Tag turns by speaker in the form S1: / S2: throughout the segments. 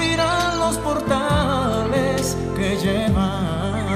S1: Abrirán los portales que llevan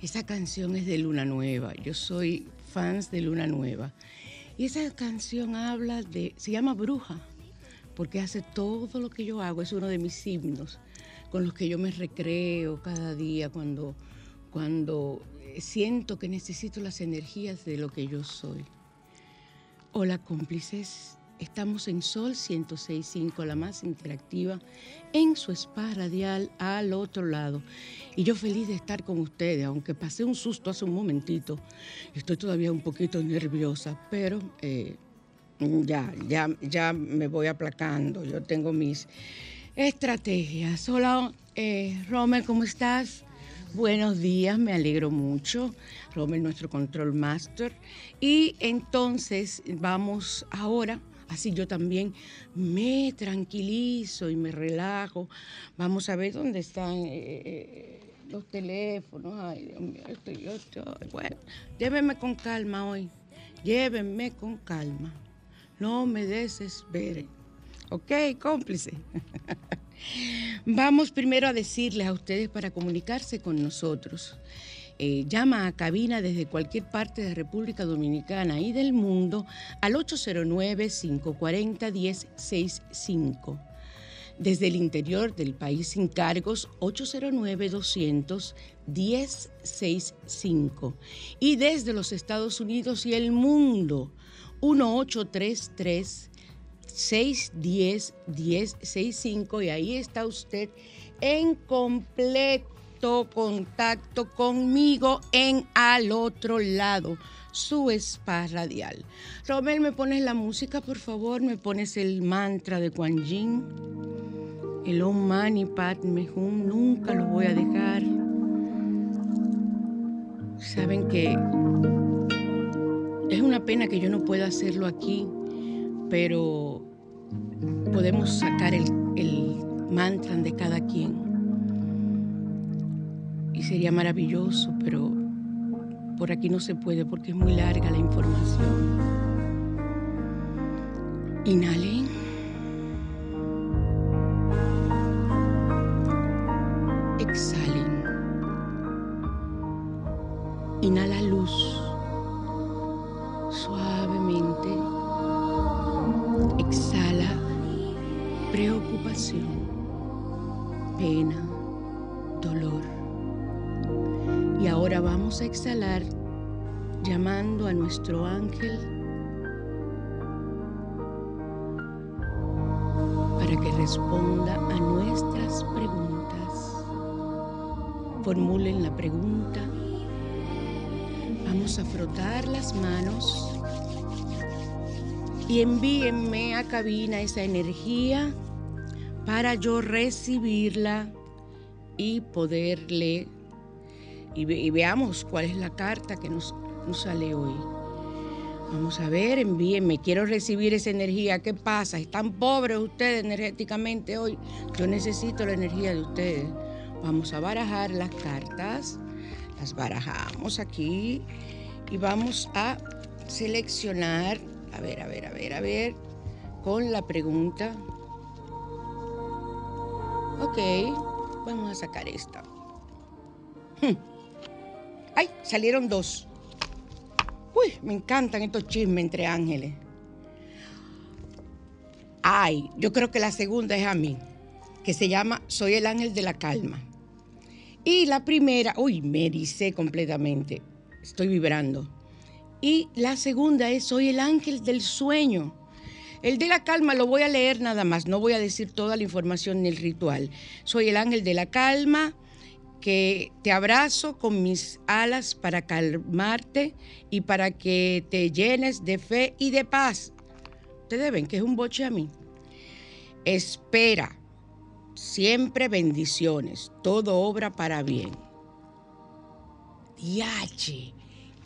S2: Esa canción es de Luna Nueva. Yo soy fans de Luna Nueva. Y esa canción habla de, se llama Bruja, porque hace todo lo que yo hago, es uno de mis himnos con los que yo me recreo cada día cuando, cuando siento que necesito las energías de lo que yo soy. Hola cómplices, Estamos en Sol 106.5, la más interactiva, en su spa radial al otro lado. Y yo feliz de estar con ustedes, aunque pasé un susto hace un momentito. Estoy todavía un poquito nerviosa, pero eh, ya, ya, ya me voy aplacando. Yo tengo mis estrategias. Hola, eh, Romer, ¿cómo estás? Buenos días, me alegro mucho. Romer, nuestro control master. Y entonces vamos ahora Así yo también me tranquilizo y me relajo. Vamos a ver dónde están eh, eh, los teléfonos. Ay, Dios mío, estoy, yo estoy. Bueno, llévenme con calma hoy. Llévenme con calma. No me desesperen. ¿Ok, cómplice? Vamos primero a decirles a ustedes para comunicarse con nosotros. Eh, llama a cabina desde cualquier parte de República Dominicana y del mundo al 809-540-1065. Desde el interior del país sin cargos, 809-200-1065. Y desde los Estados Unidos y el mundo, 1833 610 1065 y ahí está usted en completo contacto conmigo en al otro lado, su spa radial. Romel, ¿me pones la música, por favor? ¿Me pones el mantra de Kuan Yin? El Om Mani Padme Hum, nunca lo voy a dejar. Saben que es una pena que yo no pueda hacerlo aquí, pero podemos sacar el mantra de cada quien y sería maravilloso, pero por aquí no se puede porque es muy larga la información. Inhalen. Exhalen. Inhala a nuestro ángel para que responda a nuestras preguntas. Formulen la pregunta. Vamos a frotar las manos y envíenme a cabina esa energía para yo recibirla y poderle y, y veamos cuál es la carta que nos, nos sale hoy. Vamos a ver, envíenme, quiero recibir esa energía. ¿Qué pasa? ¿Están pobres ustedes energéticamente hoy? Yo necesito la energía de ustedes. Vamos a barajar las cartas. Las barajamos aquí y vamos a seleccionar, a ver, a ver, a ver, a ver, con la pregunta. Ok, vamos a sacar esta. Hmm. ¡Ay! Salieron dos. Uy, me encantan estos chismes entre ángeles. Ay, yo creo que la segunda es a mí, que se llama Soy el ángel de la calma. Y la primera, uy, me ericé completamente, estoy vibrando. Y la segunda es Soy el ángel del sueño. El de la calma lo voy a leer nada más, no voy a decir toda la información del ritual. Soy el ángel de la calma que te abrazo con mis alas para calmarte y para que te llenes de fe y de paz. Ustedes ven que es un boche a mí. Espera, siempre bendiciones, todo obra para bien. Diache,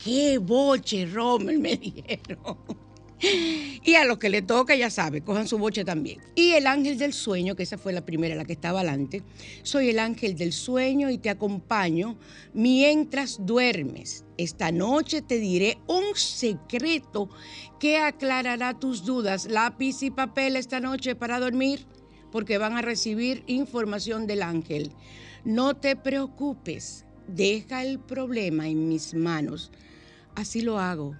S2: qué boche, Rommel, me dijeron. Y a los que le toca, ya sabe, cojan su boche también. Y el ángel del sueño, que esa fue la primera, la que estaba adelante. Soy el ángel del sueño y te acompaño mientras duermes. Esta noche te diré un secreto que aclarará tus dudas. Lápiz y papel esta noche para dormir, porque van a recibir información del ángel. No te preocupes, deja el problema en mis manos. Así lo hago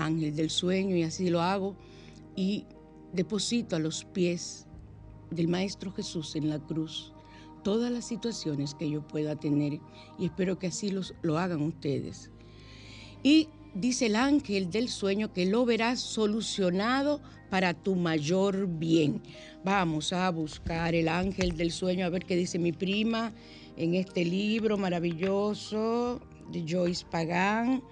S2: ángel del sueño y así lo hago y deposito a los pies del Maestro Jesús en la cruz todas las situaciones que yo pueda tener y espero que así los, lo hagan ustedes. Y dice el ángel del sueño que lo verás solucionado para tu mayor bien. Vamos a buscar el ángel del sueño a ver qué dice mi prima en este libro maravilloso de Joyce Pagán.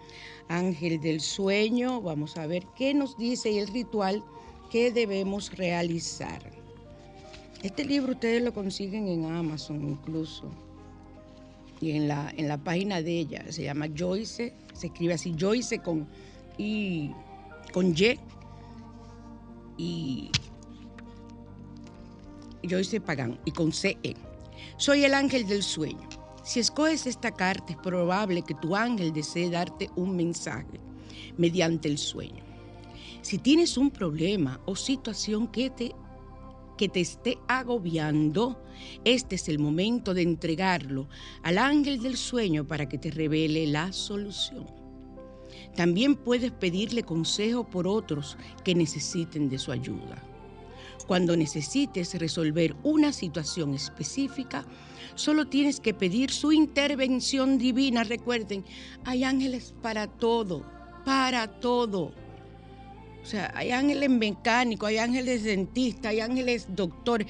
S2: Ángel del Sueño. Vamos a ver qué nos dice el ritual que debemos realizar. Este libro ustedes lo consiguen en Amazon incluso. Y en la, en la página de ella se llama Joyce, se escribe así, Joyce con y con Y y Joyce Pagán y con CE. Soy el ángel del sueño. Si escoges esta carta, es probable que tu ángel desee darte un mensaje mediante el sueño. Si tienes un problema o situación que te, que te esté agobiando, este es el momento de entregarlo al ángel del sueño para que te revele la solución. También puedes pedirle consejo por otros que necesiten de su ayuda. Cuando necesites resolver una situación específica, Solo tienes que pedir su intervención divina. Recuerden, hay ángeles para todo, para todo. O sea, hay ángeles mecánicos, hay ángeles dentistas, hay ángeles doctores.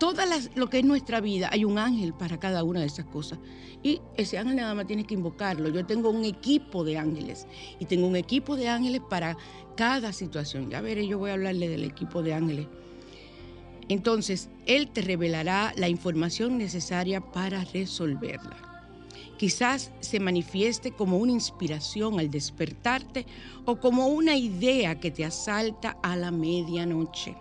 S2: Las, lo que es nuestra vida, hay un ángel para cada una de esas cosas. Y ese ángel nada más tienes que invocarlo. Yo tengo un equipo de ángeles y tengo un equipo de ángeles para cada situación. Ya veré, yo voy a hablarle del equipo de ángeles entonces, Él te revelará la información necesaria para resolverla. Quizás se manifieste como una inspiración al despertarte o como una idea que te asalta a la medianoche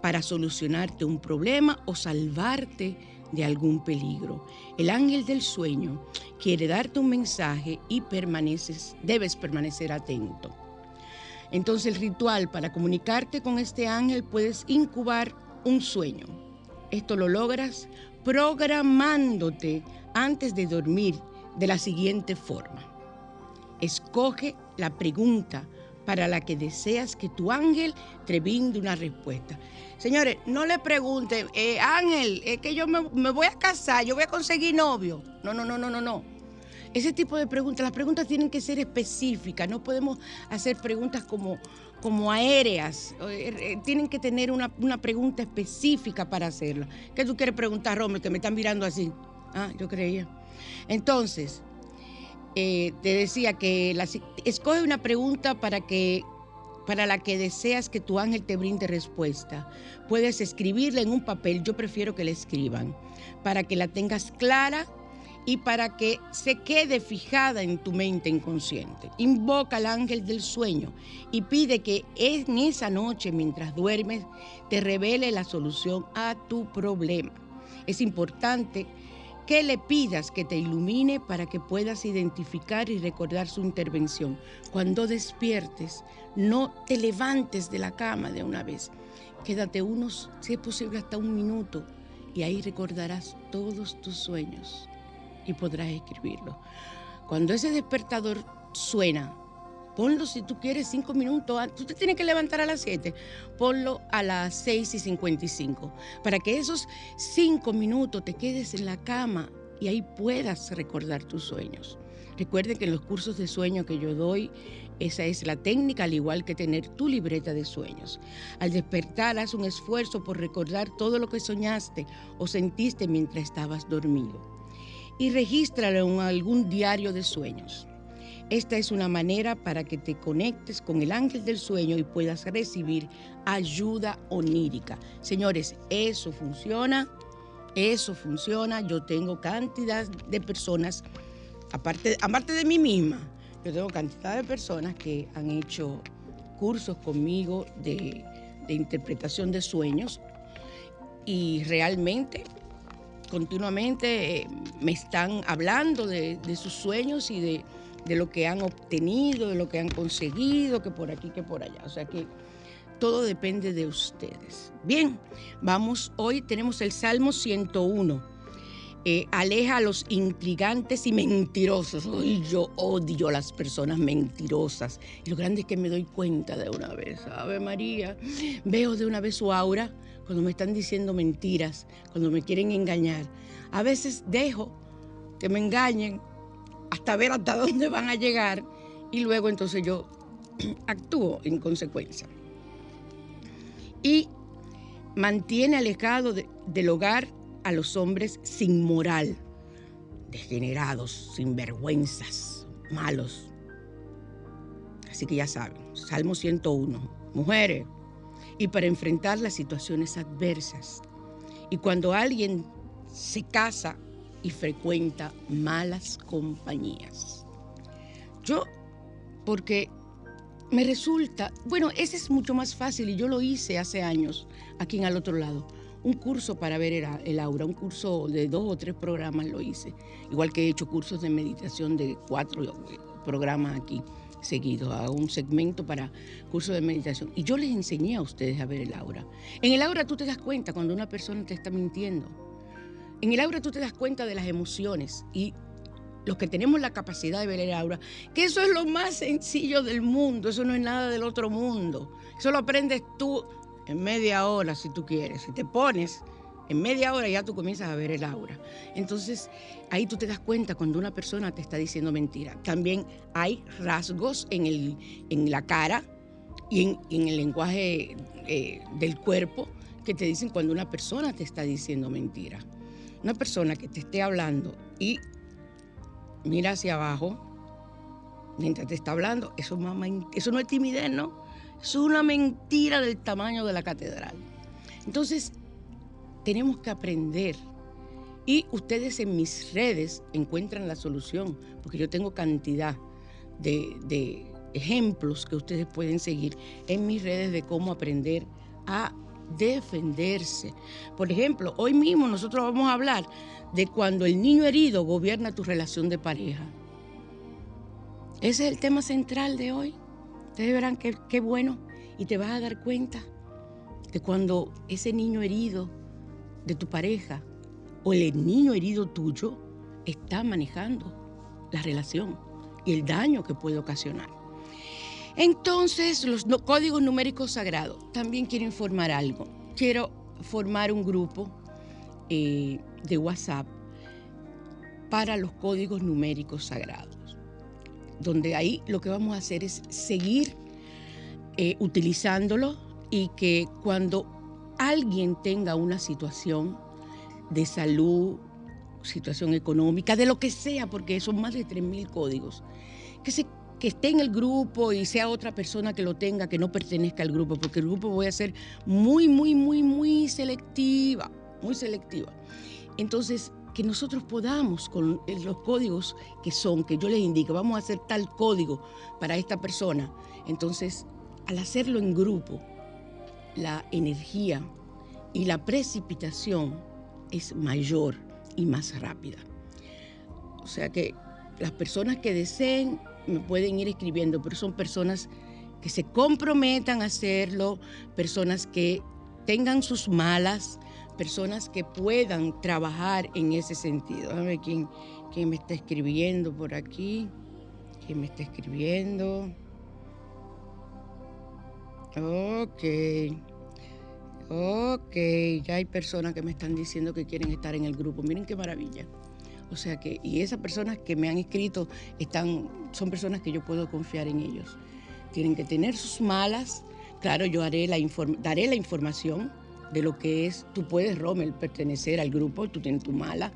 S2: para solucionarte un problema o salvarte de algún peligro. El ángel del sueño quiere darte un mensaje y debes permanecer atento. Entonces el ritual para comunicarte con este ángel puedes incubar un sueño. Esto lo logras programándote antes de dormir de la siguiente forma. Escoge la pregunta para la que deseas que tu ángel te brinde una respuesta. Señores, no le pregunten, eh, Ángel, es que yo me, me, voy a casar, yo voy a conseguir novio. No, no, no, no, no, no. Ese tipo de preguntas, las preguntas tienen que ser específicas, no podemos hacer preguntas como, como aéreas, eh, eh, tienen que tener una, pregunta específica para hacerla. ¿Qué tú quieres preguntar, Romer, que me están mirando así? Ah, yo creía. Entonces, eh, te decía que escoge una pregunta para que para la que deseas que tu ángel te brinde respuesta. Puedes escribirla en un papel, yo prefiero que la escriban, para que la tengas clara y para que se quede fijada en tu mente inconsciente. Invoca al ángel del sueño y pide que en esa noche, mientras duermes, te revele la solución a tu problema. Es importante que le pidas que te ilumine para que puedas identificar y recordar su intervención. Cuando despiertes, no te levantes de la cama de una vez. Quédate unos, si es posible, hasta un minuto y ahí recordarás todos tus sueños y podrás escribirlo. Cuando ese despertador suena, ponlo si tú quieres cinco minutos antes. Tú te tienes que levantar a las siete, ponlo a las seis y cincuenta y cinco, para que esos cinco minutos te quedes en la cama y ahí puedas recordar tus sueños. Recuerden que en los cursos de sueño que yo doy, esa es la técnica, al igual que tener tu libreta de sueños. Al despertar, haz un esfuerzo por recordar todo lo que soñaste o sentiste mientras estabas dormido y regístralo en algún diario de sueños. Esta es una manera para que te conectes con el ángel del sueño y puedas recibir ayuda onírica. Señores, eso funciona, eso funciona. Yo tengo cantidad de personas, aparte, aparte de mí misma, yo tengo cantidad de personas que han hecho cursos conmigo de, de interpretación de sueños y realmente continuamente eh, me están hablando de, sus sueños y de, lo que han obtenido, de lo que han conseguido, que por aquí, que por allá. O sea que todo depende de ustedes. Bien, vamos, hoy tenemos el Salmo 101. Eh, aleja a los intrigantes y mentirosos. Hoy yo odio a las personas mentirosas. Y lo grande es que me doy cuenta de una vez. Ave María, veo de una vez su aura cuando me están diciendo mentiras, cuando me quieren engañar. A veces dejo que me engañen hasta ver hasta dónde van a llegar y luego entonces yo actúo en consecuencia. Y mantiene alejado del hogar a los hombres sin moral, degenerados, sin vergüenzas, malos. Así que ya saben, Salmo 101, mujeres, y para enfrentar las situaciones adversas. Y cuando alguien se casa y frecuenta malas compañías. Yo, porque me resulta, bueno, ese es mucho más fácil y yo lo hice hace años aquí en al otro lado. Un curso para ver el aura, un curso de dos o tres programas lo hice. Igual que he hecho cursos de meditación de cuatro programas aquí seguido, a un segmento para curso de meditación. Y yo les enseñé a ustedes a ver el aura. En el aura tú te das cuenta cuando una persona te está mintiendo. En el aura tú te das cuenta de las emociones y los que tenemos la capacidad de ver el aura, que eso es lo más sencillo del mundo, eso no es nada del otro mundo. Eso lo aprendes tú en media hora si tú quieres. Si te pones en media hora ya tú comienzas a ver el aura. Entonces, ahí tú te das cuenta cuando una persona te está diciendo mentira. También hay rasgos en, el, en la cara y en, el lenguaje eh, del cuerpo que te dicen cuando una persona te está diciendo mentira. Una persona que te esté hablando y mira hacia abajo mientras te está hablando, eso, eso no es timidez, ¿no? Es una mentira del tamaño de la catedral. Entonces, tenemos que aprender. Y ustedes en mis redes encuentran la solución, porque yo tengo cantidad de, ejemplos que ustedes pueden seguir en mis redes de cómo aprender a defenderse. Por ejemplo, hoy mismo nosotros vamos a hablar de cuando el niño herido gobierna tu relación de pareja. Ese es el tema central de hoy. Ustedes verán qué bueno y te vas a dar cuenta que cuando ese niño herido de tu pareja o el niño herido tuyo está manejando la relación y el daño que puede ocasionar. Entonces, los códigos numéricos sagrados. También quiero informar algo. Quiero formar un grupo eh, de WhatsApp para los códigos numéricos sagrados, donde ahí lo que vamos a hacer es seguir eh, utilizándolo y que cuando alguien tenga una situación de salud, situación económica, de lo que sea, porque son más de 3.000 códigos, que, se, que esté en el grupo y sea otra persona que lo tenga, que no pertenezca al grupo, porque el grupo voy a ser muy, muy, muy, muy selectiva, muy selectiva. Entonces, que nosotros podamos con los códigos que son, que yo les indique, vamos a hacer tal código para esta persona. Entonces, al hacerlo en grupo, la energía y la precipitación es mayor y más rápida. O sea que las personas que deseen me pueden ir escribiendo, pero son personas que se comprometan a hacerlo, personas que tengan sus malas, personas que puedan trabajar en ese sentido. Quién me está escribiendo por aquí. ¿Quién me está escribiendo? Ok. Ok, ya hay personas que me están diciendo que quieren estar en el grupo. Miren qué maravilla. O sea que, y esas personas que me han escrito están, son personas que yo puedo confiar en ellos. Tienen que tener sus malas. Claro, yo haré la daré la información de lo que es, tú puedes, Rommel, pertenecer al grupo, tú tienes tu mala,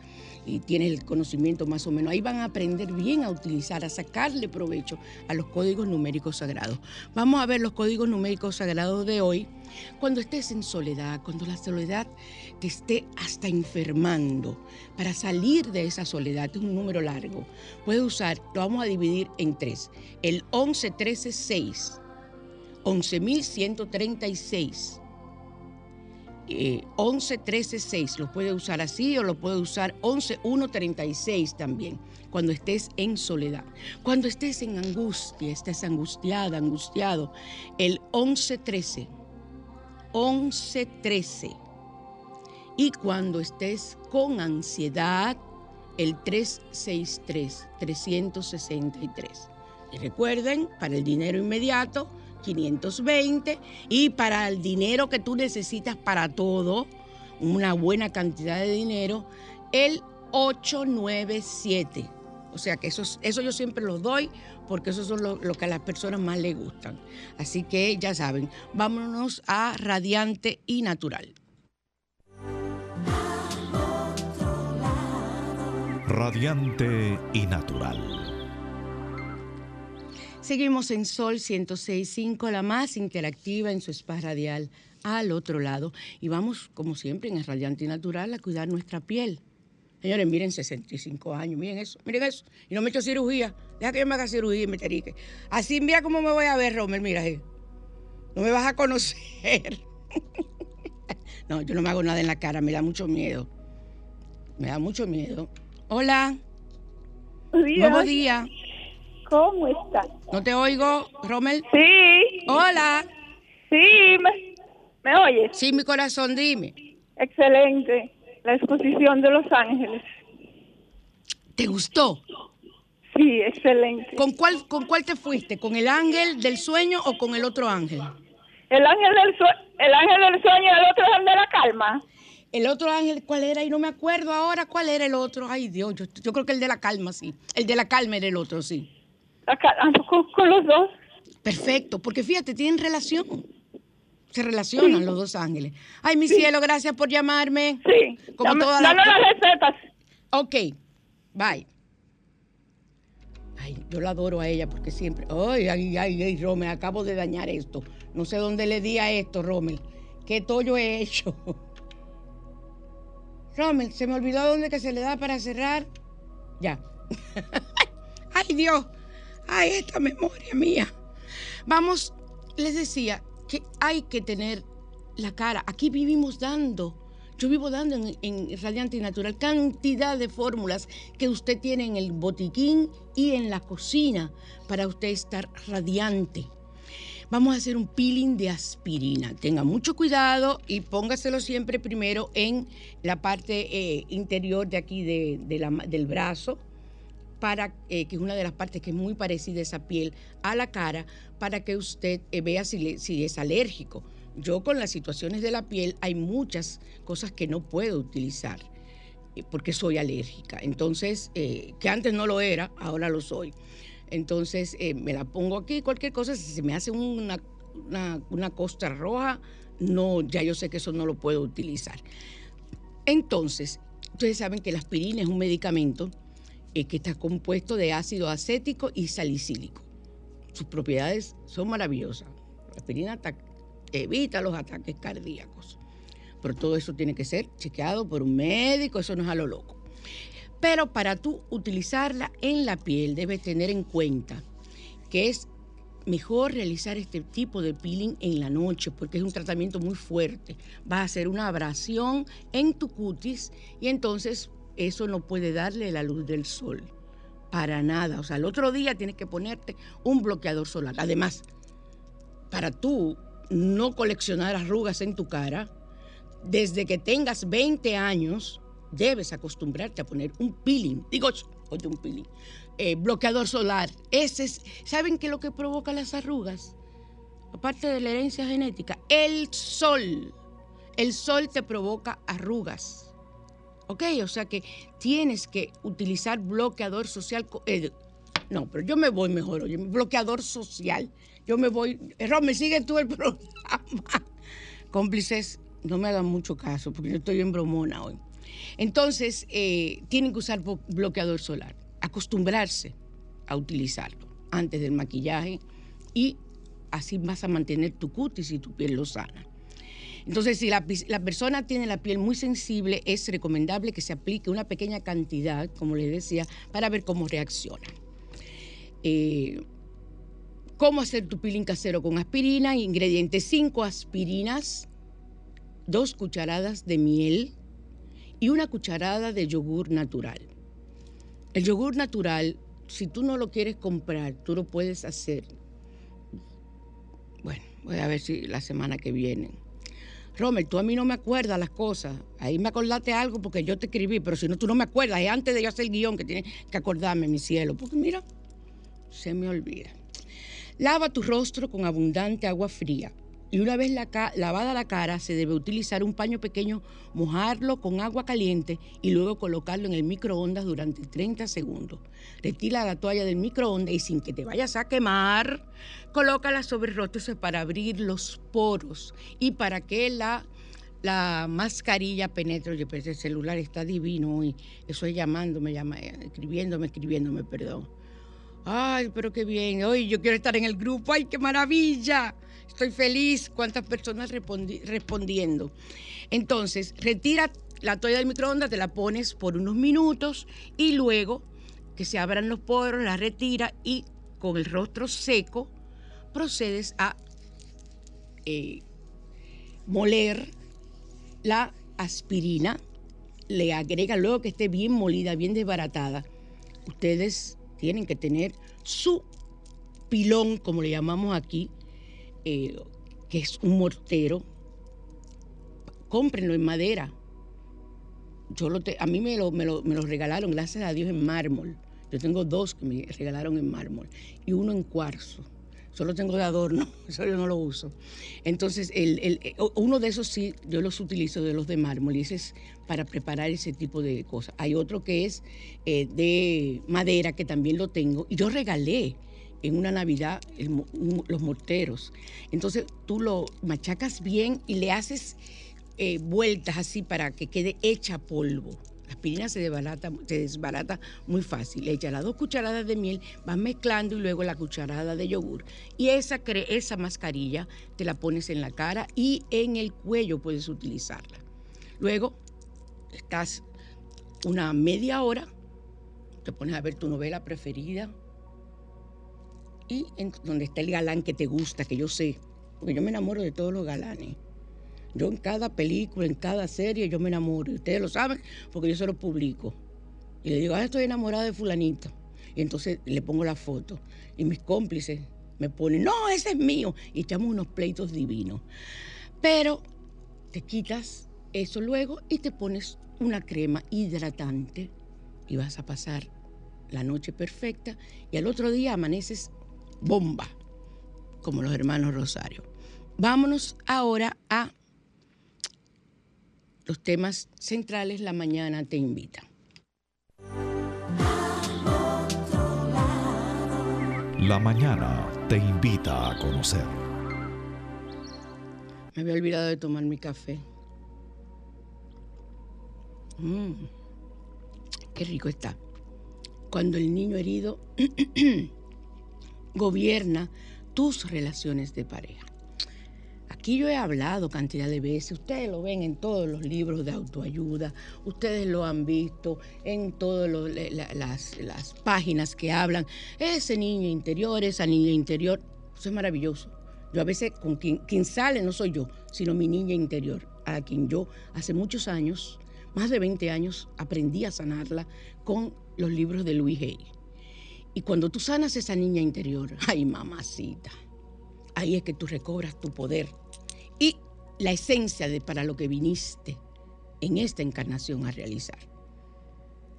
S2: y tienes el conocimiento más o menos. Ahí van a aprender bien a utilizar, a sacarle provecho a los códigos numéricos sagrados. Vamos a ver los códigos numéricos sagrados de hoy. Cuando estés en soledad, cuando la soledad te esté hasta enfermando, para salir de esa soledad, es un número largo, puedes usar, lo vamos a dividir en tres, el 11, 13, 6, 11.136 eh, 11 13 6 lo puede usar así o lo puede usar 11 1 36 también cuando estés en soledad. Cuando estés en angustia estés angustiada angustiado el 11 13 11 13 y cuando estés con ansiedad el 363 363 y recuerden para el dinero inmediato 520 y para el dinero que tú necesitas para todo, una buena cantidad de dinero, el 897. O sea que eso, eso yo siempre los doy porque eso son lo, lo, que a las personas más les gustan. Así que ya saben, vámonos a radiante y natural.
S3: Radiante y natural.
S2: Seguimos en Sol 106.5, la más interactiva en su spa radial al otro lado. Y vamos, como siempre, en el Radiante y Natural a cuidar nuestra piel. Señores, miren 65 años, miren eso, miren eso. Y no me he hecho cirugía. Deja que yo me haga cirugía y me terique. Así mira cómo me voy a ver, Romer, mira. ahí. No me vas a conocer. no, yo no me hago nada en la cara, me da mucho miedo. Me da mucho miedo. Hola. Buenos días.
S4: ¿Cómo está?
S2: ¿No te oigo, Rommel?
S4: Sí.
S2: Hola.
S4: Sí, ¿me, ¿me oyes?
S2: Sí, mi corazón, dime.
S4: Excelente. La exposición de Los Ángeles.
S2: ¿Te gustó?
S4: Sí, excelente.
S2: ¿Con cuál, ¿Con cuál te fuiste? ¿Con el ángel del sueño o con el otro ángel?
S4: El ángel del, sueño, el ángel del sueño y el otro ángel de la calma.
S2: El otro ángel, ¿cuál era? Y no me acuerdo ahora cuál era el otro. Ay, Dios, yo, yo creo que el de la calma, sí. El de la calma era el otro, sí.
S4: Con, con, los dos.
S2: Perfecto, porque fíjate, tienen relación. Se relacionan sí. los dos ángeles. Ay, mi sí. cielo, gracias por llamarme.
S4: Sí.
S2: Como
S4: Dame,
S2: todas
S4: las... las recetas.
S2: Ok, bye. Ay, yo la adoro a ella porque siempre. Ay, ay, ay, ay, Rommel, acabo de dañar esto. No sé dónde le di a esto, Rommel. ¿Qué tollo he hecho? Rommel, se me olvidó dónde que se le da para cerrar. Ya. ay, Dios. Ay, esta memoria mía. Vamos, les decía que hay que tener la cara. Aquí vivimos dando. Yo vivo dando en, Radiante y Natural cantidad de fórmulas que usted tiene en el botiquín y en la cocina para usted estar radiante. Vamos a hacer un peeling de aspirina. Tenga mucho cuidado y póngaselo siempre primero en la parte eh, interior de aquí de, del brazo, para eh, que es una de las partes que es muy parecida esa piel a la cara, para que usted eh, vea si, es alérgico. Yo con las situaciones de la piel hay muchas cosas que no puedo utilizar porque soy alérgica. Entonces, que antes no lo era, ahora lo soy. Entonces eh, me la pongo aquí, cualquier cosa, si se me hace una, una, costra roja, no, ya yo sé que eso no lo puedo utilizar. Entonces, ustedes saben que la aspirina es un medicamento eh, que está compuesto de ácido acético y salicílico. Sus propiedades son maravillosas. La aspirina evita los ataques cardíacos. Pero todo eso tiene que ser chequeado por un médico, eso no es a lo loco. Pero para tú utilizarla en la piel debes tener en cuenta que es mejor realizar este tipo de peeling en la noche porque es un tratamiento muy fuerte. Va a hacer una abrasión en tu cutis y entonces eso no puede darle la luz del sol. Para nada. O sea, el otro día tienes que ponerte un bloqueador solar. Además, para tú no coleccionar arrugas en tu cara, desde que tengas 20 años, debes acostumbrarte a poner un peeling, digo, oye, un peeling, eh, bloqueador solar. Ese es, ¿saben qué es lo que provoca las arrugas? Aparte de la herencia genética, el sol. El sol te provoca arrugas. ¿Ok? O sea que tienes que utilizar bloqueador social. Eh, no, pero yo me voy mejor, bloqueador social. Yo me voy. Ron, me sigue tú el programa. Cómplices, no me hagan mucho caso porque yo estoy en bromona hoy. Entonces, eh, tienen que usar bloqueador solar, acostumbrarse a utilizarlo antes del maquillaje y así vas a mantener tu cutis y tu piel lo sana. Entonces, si la, persona tiene la piel muy sensible, es recomendable que se aplique una pequeña cantidad, como les decía, para ver cómo reacciona. Eh, ¿Cómo hacer tu peeling casero con aspirina? Ingredientes 5 aspirinas, 2 cucharadas de miel, y una cucharada de yogur natural. El yogur natural, si tú no lo quieres comprar, tú lo puedes hacer. Bueno, voy a ver si la semana que viene. Romer, tú a mí no me acuerdas las cosas. Ahí me acordaste algo porque yo te escribí, pero si no, tú no me acuerdas. Es antes de yo hacer el guion que tienes que acordarme, mi cielo. Porque mira, se me olvida. Lava tu rostro con abundante agua fría y una vez lavada la cara, se debe utilizar un paño pequeño, mojarlo con agua caliente y luego colocarlo en el microondas durante 30 segundos. Retira la toalla del microondas y sin que te vayas a quemar, colócala sobre el para abrir los poros y para que la, la mascarilla penetre. Oye, pero ese celular está divino y eso es llamándome, llama, escribiéndome, escribiéndome, perdón. Ay, pero qué bien. Hoy yo quiero estar en el grupo. Ay, qué maravilla. Estoy feliz. Cuántas personas respondiendo. Entonces, retira la toalla del microondas, te la pones por unos minutos y luego que se abran los poros, la retira y con el rostro seco procedes a eh, moler la aspirina, le agrega luego que esté bien molida, bien desbaratada. Ustedes tienen que tener su pilón, como le llamamos aquí, eh, que es un mortero, cómprenlo en madera. Yo lo a mí me lo, me, lo, regalaron, gracias a Dios, en mármol. Yo tengo dos que me regalaron en mármol y uno en cuarzo. Solo tengo de adorno, eso yo no lo uso. Entonces, eh, uno de esos sí, yo los utilizo de los de mármol y ese es para preparar ese tipo de cosas. Hay otro que es eh, de madera, que también lo tengo, y yo regalé en una Navidad los morteros. Entonces tú lo machacas bien y le haces eh, vueltas así para que quede hecha polvo. La aspirina se desbarata, se desbarata muy fácil. Le echas las dos cucharadas de miel, vas mezclando y luego la cucharada de yogur. Y esa, esa mascarilla te la pones en la cara y en el cuello puedes utilizarla. Luego estás una media hora, te pones a ver tu novela preferida, y en donde está el galán que te gusta, que yo sé, porque yo me enamoro de todos los galanes. Yo en cada película, en cada serie, yo me enamoro. Y ustedes lo saben porque yo se lo publico. Y le digo, ah, estoy enamorada de fulanito. Y entonces le pongo la foto. Y mis cómplices me pone, no, ese es mío. Y echamos unos pleitos divinos. Pero te quitas eso luego y te pones una crema hidratante y vas a pasar la noche perfecta y al otro día amaneces bomba, como los hermanos Rosario. Vámonos ahora a los temas centrales. La mañana te invita.
S3: La mañana te invita a conocer.
S2: Me había olvidado de tomar mi café. Mm, qué rico está. Cuando el niño herido gobierna tus relaciones de pareja. Aquí yo he hablado cantidad de veces, ustedes lo ven en todos los libros de autoayuda, ustedes lo han visto en todas las, las, páginas que hablan, ese niño interior, esa niña interior, eso es maravilloso. Yo a veces, con quien, quien sale no soy yo, sino mi niña interior, a quien yo hace muchos años, más de 20 años, aprendí a sanarla con los libros de Luis Hay. Y cuando tú sanas esa niña interior, ay mamacita, ahí es que tú recobras tu poder y la esencia de para lo que viniste en esta encarnación a realizar.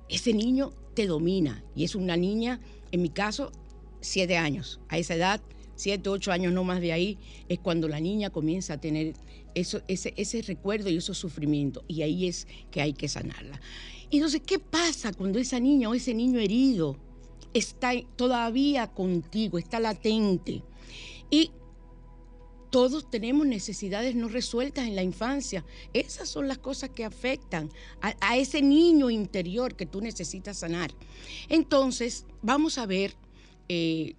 S2: Ese niño te domina y es una niña, en mi caso, siete años. A esa edad, siete, ocho años, no más de ahí, es cuando la niña comienza a tener eso, ese, ese recuerdo y esos sufrimientos. Y ahí es que hay que sanarla. Entonces, ¿qué pasa cuando esa niña o ese niño herido está todavía contigo, está latente? Y todos tenemos necesidades no resueltas en la infancia. Esas son las cosas que afectan a, ese niño interior que tú necesitas sanar. Entonces, vamos a ver, eh,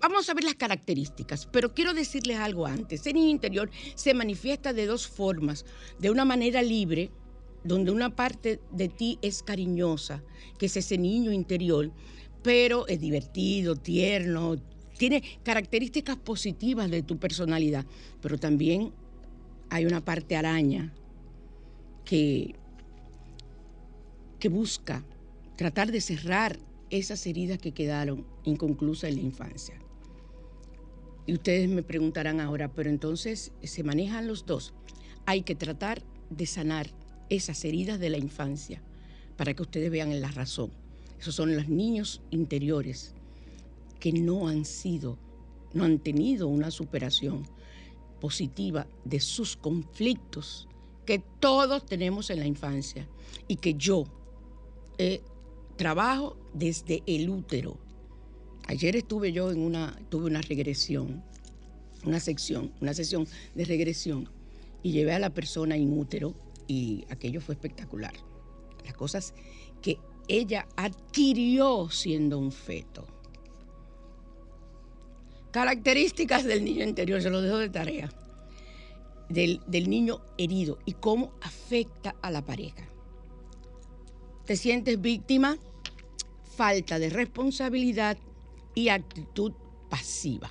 S2: vamos a ver las características, pero quiero decirles algo antes. Ese niño interior se manifiesta de dos formas, de una manera libre, donde una parte de ti es cariñosa, que es ese niño interior, pero es divertido, tierno, tiene características positivas de tu personalidad, pero también hay una parte araña que, que busca tratar de cerrar esas heridas que quedaron inconclusas en la infancia. Y ustedes me preguntarán ahora, pero entonces se manejan los dos. Hay que tratar de sanar esas heridas de la infancia para que ustedes vean en la razón. Esos son los niños interiores que no han sido, no han tenido una superación positiva de sus conflictos que todos tenemos en la infancia y que yo eh, trabajo desde el útero. Ayer estuve yo en una, tuve una regresión, una sección, una sesión de regresión y llevé a la persona en útero y aquello fue espectacular. Las cosas que ella adquirió siendo un feto. Características del niño interior, se lo dejo de tarea. Del, del, niño herido y cómo afecta a la pareja. Te sientes víctima, falta de responsabilidad y actitud pasiva.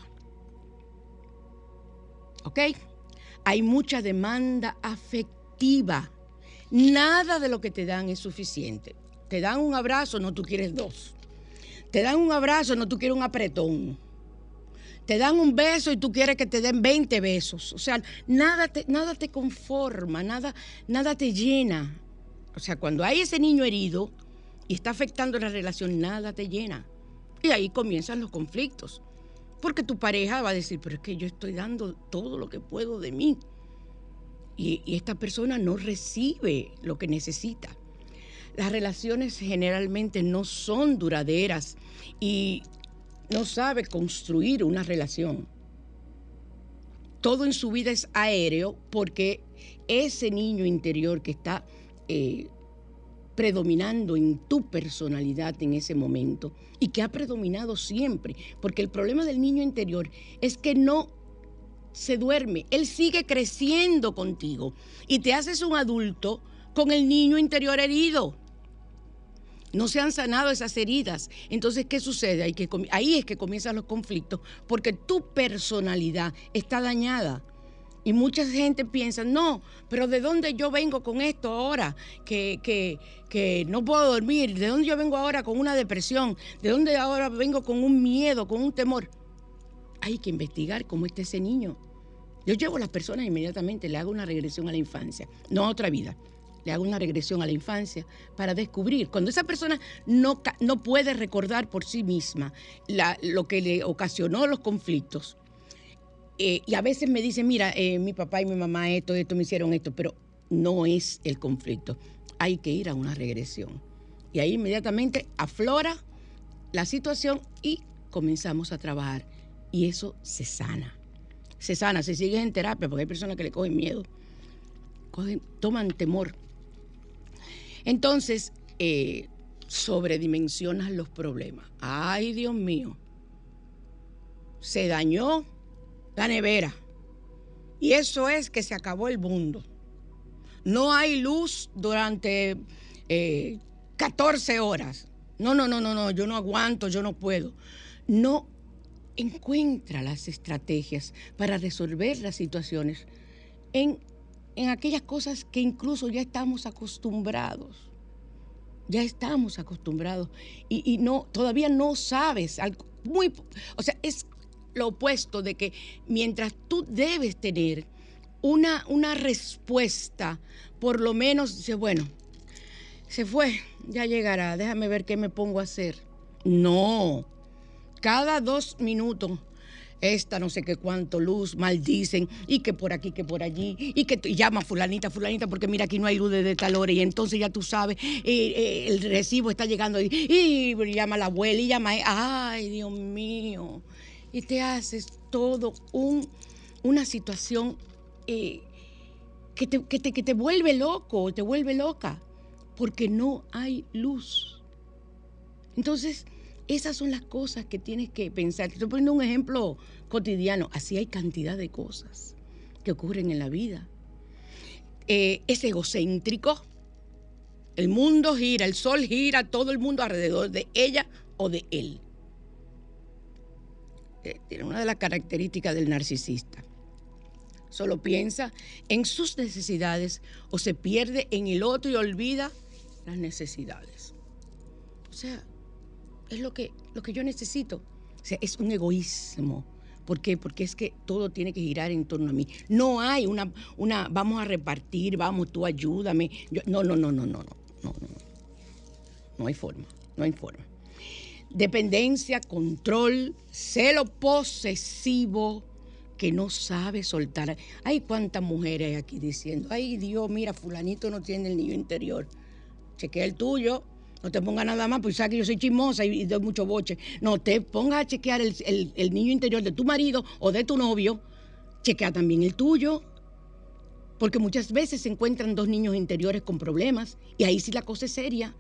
S2: ¿Ok? Hay mucha demanda afectiva Nada de lo que te dan es suficiente. Te dan un abrazo, no tú quieres dos. Te dan un abrazo, no tú quieres un apretón. Te dan un beso y tú quieres que te den 20 besos. O sea, nada te, nada te conforma, nada, nada te llena. O sea, cuando hay ese niño herido y está afectando la relación, nada te llena. Y ahí comienzan los conflictos. Porque tu pareja va a decir, pero es que yo estoy dando todo lo que puedo de mí y, esta persona no recibe lo que necesita. Las relaciones generalmente no son duraderas y no sabe construir una relación. Todo en su vida es aéreo porque ese niño interior que está eh, predominando en tu personalidad en ese momento y que ha predominado siempre, porque el problema del niño interior es que no se duerme, él sigue creciendo contigo y te haces un adulto con el niño interior herido. No se han sanado esas heridas. Entonces, ¿qué sucede? Ahí, que, es que comienzan los conflictos, porque tu personalidad está dañada. Y mucha gente piensa, no, pero ¿de dónde yo vengo con esto ahora? Que, que, que, no puedo dormir. ¿De dónde yo vengo ahora con una depresión? ¿De dónde ahora vengo con un miedo, con un temor? Hay que investigar cómo está ese niño. Yo llevo a las personas inmediatamente, le hago una regresión a la infancia, no a otra vida. Le hago una regresión a la infancia para descubrir, cuando esa persona no, no puede recordar por sí misma lo que le ocasionó los conflictos, eh, y a veces me dicen, mira, eh, mi papá y mi mamá esto, esto me hicieron esto, pero no es el conflicto. Hay que ir a una regresión. Y ahí inmediatamente aflora la situación y comenzamos a trabajar. Y eso se sana. Se sana, se sigue en terapia, porque hay personas que le cogen miedo, cogen, toman temor. Entonces, eh, sobredimensionas los problemas. Ay, Dios mío. Se dañó la nevera. Y eso es que se acabó el mundo. No hay luz durante 14 eh, horas. No, no, no, no, no, yo no aguanto, yo no puedo. No encuentra las estrategias para resolver las situaciones en, en aquellas cosas que incluso ya estamos acostumbrados. Ya estamos acostumbrados y, y no, todavía no sabes, muy, o sea, es lo opuesto de que mientras tú debes tener una, una respuesta, por lo menos dice, bueno, se fue, ya llegará, déjame ver qué me pongo a hacer. No, cada dos minutos esta no sé qué cuánto luz maldicen y que por aquí, que por allí y que llama fulanita, fulanita porque mira aquí no hay luz de tal hora y entonces ya tú sabes, eh, eh, el recibo está llegando y, llama la abuela y llama, ay Dios mío, y te haces todo un, una situación eh, que, te, que, te, que te vuelve loco, te vuelve loca, porque no hay luz. Entonces, esas son las cosas que tienes que pensar. Te estoy poniendo un ejemplo cotidiano. Así hay cantidad de cosas que ocurren en la vida. Eh, es egocéntrico. El mundo gira, el sol gira, todo el mundo alrededor de ella o de él. Eh, tiene una de las características del narcisista. Solo piensa en sus necesidades o se pierde en el otro y olvida las necesidades. O sea, es lo que, lo que yo necesito. O sea, es un egoísmo. ¿Por qué? Porque es que todo tiene que girar en torno a mí. No hay una, una vamos a repartir, vamos, tú ayúdame. no, no, no, no, no, no, no, no. No hay forma, no hay forma dependencia, control, celo posesivo que no sabe soltar. Hay cuántas mujeres aquí diciendo, ay Dios, mira, fulanito no tiene el niño interior. Chequea el tuyo, no te ponga nada más, pues sabes que yo soy chismosa y, doy mucho boche. No te pongas a chequear el, el niño interior de tu marido o de tu novio, chequea también el tuyo. Porque muchas veces se encuentran dos niños interiores con problemas y ahí sí la cosa es seria.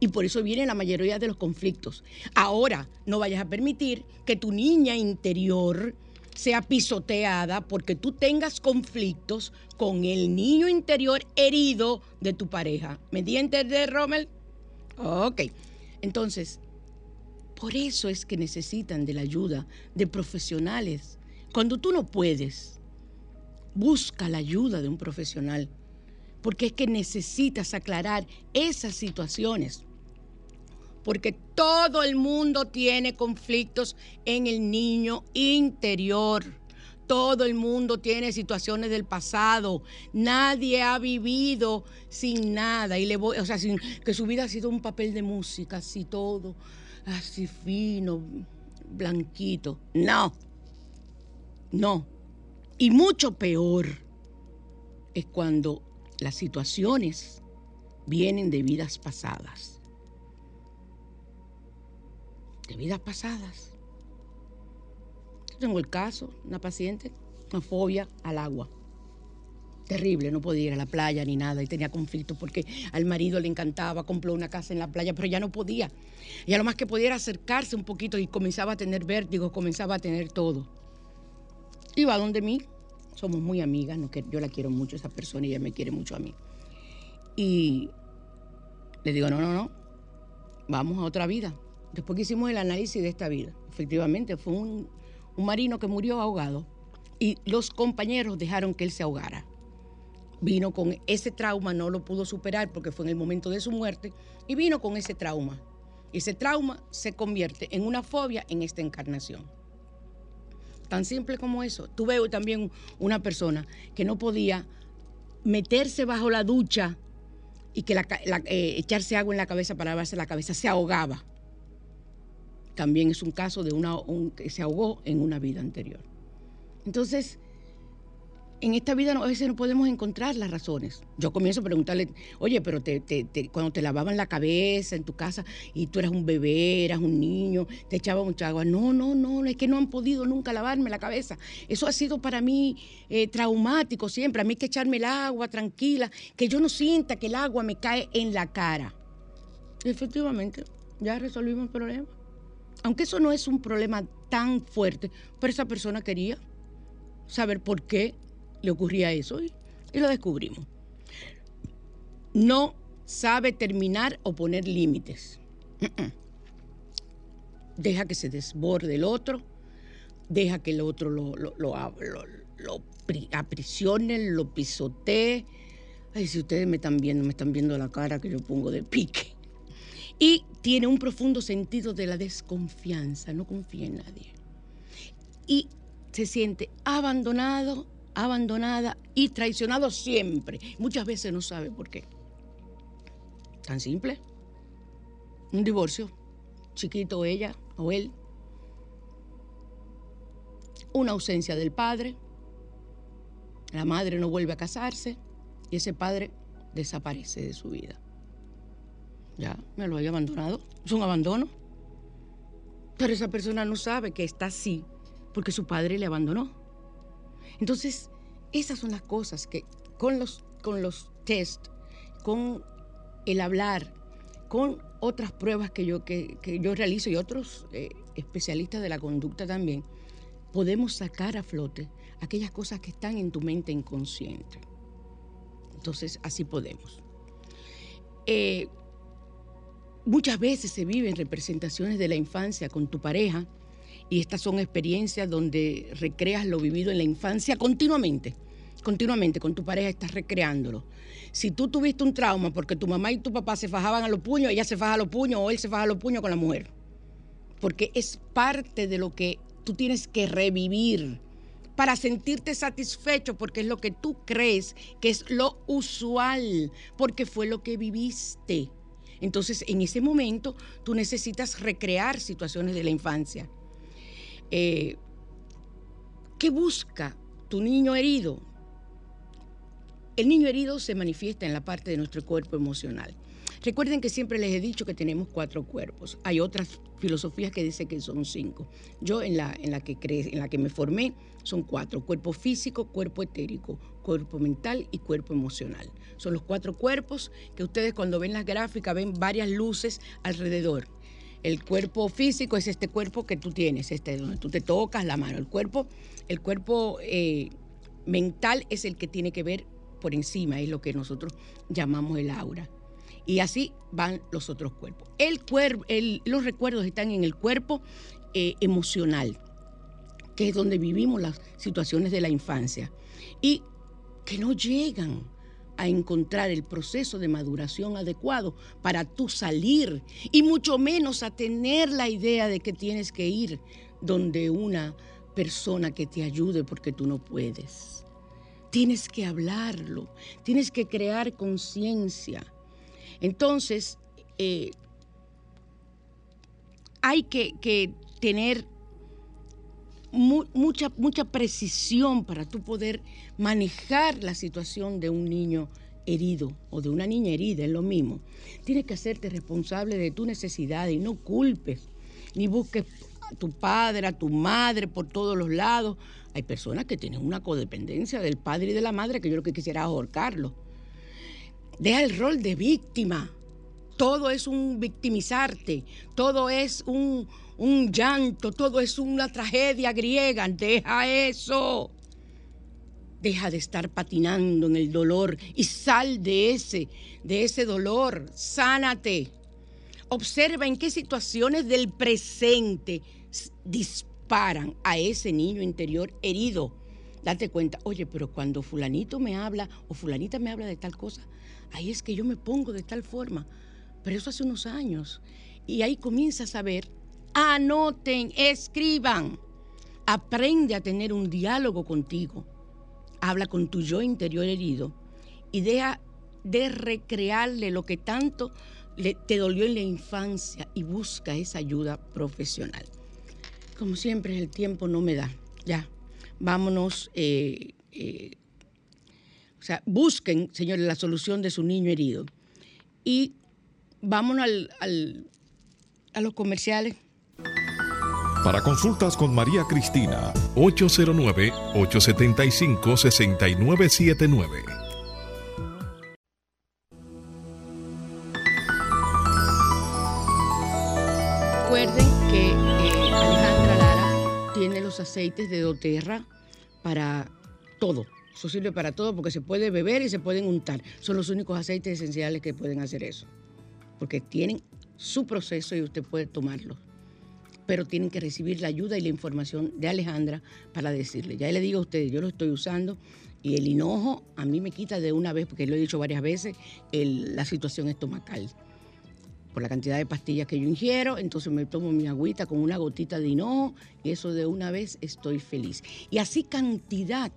S2: Y por eso viene la mayoría de los conflictos. Ahora, no vayas a permitir que tu niña interior sea pisoteada porque tú tengas conflictos con el niño interior herido de tu pareja. ¿Me di de Rommel? Ok. Entonces, por eso es que necesitan de la ayuda de profesionales. Cuando tú no puedes, busca la ayuda de un profesional, porque es que necesitas aclarar esas situaciones porque todo el mundo tiene conflictos en el niño interior. Todo el mundo tiene situaciones del pasado. Nadie ha vivido sin nada y le voy, o sea, sin, que su vida ha sido un papel de música, así todo, así fino, blanquito. No. No. Y mucho peor es cuando las situaciones vienen de vidas pasadas de vidas pasadas. Tengo el caso, una paciente, una fobia al agua. Terrible, no podía ir a la playa ni nada y tenía conflicto porque al marido le encantaba, compró una casa en la playa, pero ya no podía. Ya lo más que podía era acercarse un poquito y comenzaba a tener vértigo, comenzaba a tener todo. Iba donde mí, somos muy amigas, yo la quiero mucho esa persona y ella me quiere mucho a mí. Y le digo, no, no, no, vamos a otra vida. Después que hicimos el análisis de esta vida, efectivamente fue un, marino que murió ahogado y los compañeros dejaron que él se ahogara. Vino con ese trauma, no lo pudo superar porque fue en el momento de su muerte y vino con ese trauma. Ese trauma se convierte en una fobia en esta encarnación. Tan simple como eso. Tuve también una persona que no podía meterse bajo la ducha y que eh, echarse agua en la cabeza para lavarse la cabeza, se ahogaba. También es un caso de una que se ahogó en una vida anterior. Entonces, en esta vida a veces no podemos encontrar las razones. Yo comienzo a preguntarle, oye, pero cuando te lavaban la cabeza en tu casa y tú eras un bebé, eras un niño, te echaba mucha agua. No, no, no, es que no han podido nunca lavarme la cabeza. Eso ha sido para mí eh, traumático siempre. A mí hay que echarme el agua tranquila, que yo no sienta que el agua me cae en la cara. efectivamente, ya resolvimos el problema. Aunque eso no es un problema tan fuerte, pero esa persona quería saber por qué le ocurría eso y, lo descubrimos. No sabe terminar o poner límites. Deja que se desborde el otro, deja que el otro lo, lo, lo, lo aprisione, lo pisotee. Ay, si ustedes me están viendo, me están viendo la cara que yo pongo de pique. Y tiene un profundo sentido de la desconfianza, no confía en nadie. Y se siente abandonado abandonada y traicionado siempre. Muchas veces no sabe por qué. Tan simple. Un divorcio, chiquito ella o él. Una ausencia del padre. La madre no vuelve a casarse y ese padre desaparece de su vida. Ya, me lo había abandonado. Es un abandono. Pero esa persona no sabe que está así porque su padre le abandonó. Entonces, esas son las cosas que con los, con los test, con el hablar, con otras pruebas que yo, que, yo realizo y otros eh, especialistas de la conducta también, podemos sacar a flote aquellas cosas que están en tu mente inconsciente. Entonces, así podemos. Eh, muchas veces se viven representaciones de la infancia con tu pareja y estas son experiencias donde recreas lo vivido en la infancia continuamente. Continuamente con tu pareja estás recreándolo. Si tú tuviste un trauma porque tu mamá y tu papá se fajaban a los puños, ella se faja a los puños o él se faja a los puños con la mujer. Porque es parte de lo que tú tienes que revivir para sentirte satisfecho porque es lo que tú crees que es lo usual, porque fue lo que viviste. Entonces, en ese momento, tú necesitas recrear situaciones de la infancia. Eh, ¿Qué busca tu niño herido? El niño herido se manifiesta en la parte de nuestro cuerpo emocional. Recuerden que siempre les he dicho que tenemos cuatro cuerpos. Hay otras filosofías que dicen que son cinco. Yo en la, en la, que, en la que me formé son cuatro. Cuerpo físico, cuerpo etérico, cuerpo mental y cuerpo emocional. Son los cuatro cuerpos que ustedes cuando ven las gráficas ven varias luces alrededor. El cuerpo físico es este cuerpo que tú tienes, este donde tú te tocas la mano. El cuerpo, el cuerpo eh, mental es el que tiene que ver por encima, es lo que nosotros llamamos el aura. Y así van los otros cuerpos. El cuerpo, los recuerdos están en el cuerpo eh, emocional, que es donde vivimos las situaciones de la infancia. Y que no llegan a encontrar el proceso de maduración adecuado para tú salir y mucho menos a tener la idea de que tienes que ir donde una persona que te ayude porque tú no puedes. Tienes que hablarlo, tienes que crear conciencia. Entonces, eh, hay que, que tener mucha, mucha precisión para tú poder manejar la situación de un niño herido o de una niña herida, es lo mismo. Tienes que hacerte responsable de tu necesidad y no culpes, ni busques a tu padre, a tu madre por todos los lados. Hay personas que tienen una codependencia del padre y de la madre que yo lo que quisiera ahorcarlo. Deja el rol de víctima. Todo es un victimizarte, todo es un, un llanto, todo es una tragedia griega. Deja eso. Deja de estar patinando en el dolor y sal de ese, de ese dolor. Sánate. Observa en qué situaciones del presente disparan a ese niño interior herido. Date cuenta, oye, pero cuando fulanito me habla o fulanita me habla de tal cosa, ahí es que yo me pongo de tal forma. Pero eso hace unos años. Y ahí comienzas a ver anoten, escriban. Aprende a tener un diálogo contigo. Habla con tu yo interior herido y deja de recrearle lo que tanto te dolió en la infancia y busca esa ayuda profesional. Como siempre, el tiempo no me da. Ya, vámonos. Eh, eh, o sea, busquen, señores, la solución de su niño herido. Y vámonos a los comerciales.
S3: Para consultas con María Cristina, 809-875-6979.
S2: Recuerden que eh, Alejandra Lara tiene los aceites de doTERRA para todo. Eso sirve para todo porque se puede beber y se pueden untar. Son los únicos aceites esenciales que pueden hacer eso. Porque tienen su proceso y usted puede tomarlo. Pero tienen que recibir la ayuda y la información de Alejandra para decirle. Ya le digo a ustedes, yo lo estoy usando y el hinojo a mí me quita de una vez, porque lo he dicho varias veces, la situación estomacal por la cantidad de pastillas que yo ingiero, entonces me tomo mi agüita con una gotita de hinojo y eso de una vez estoy feliz. Y así cantidad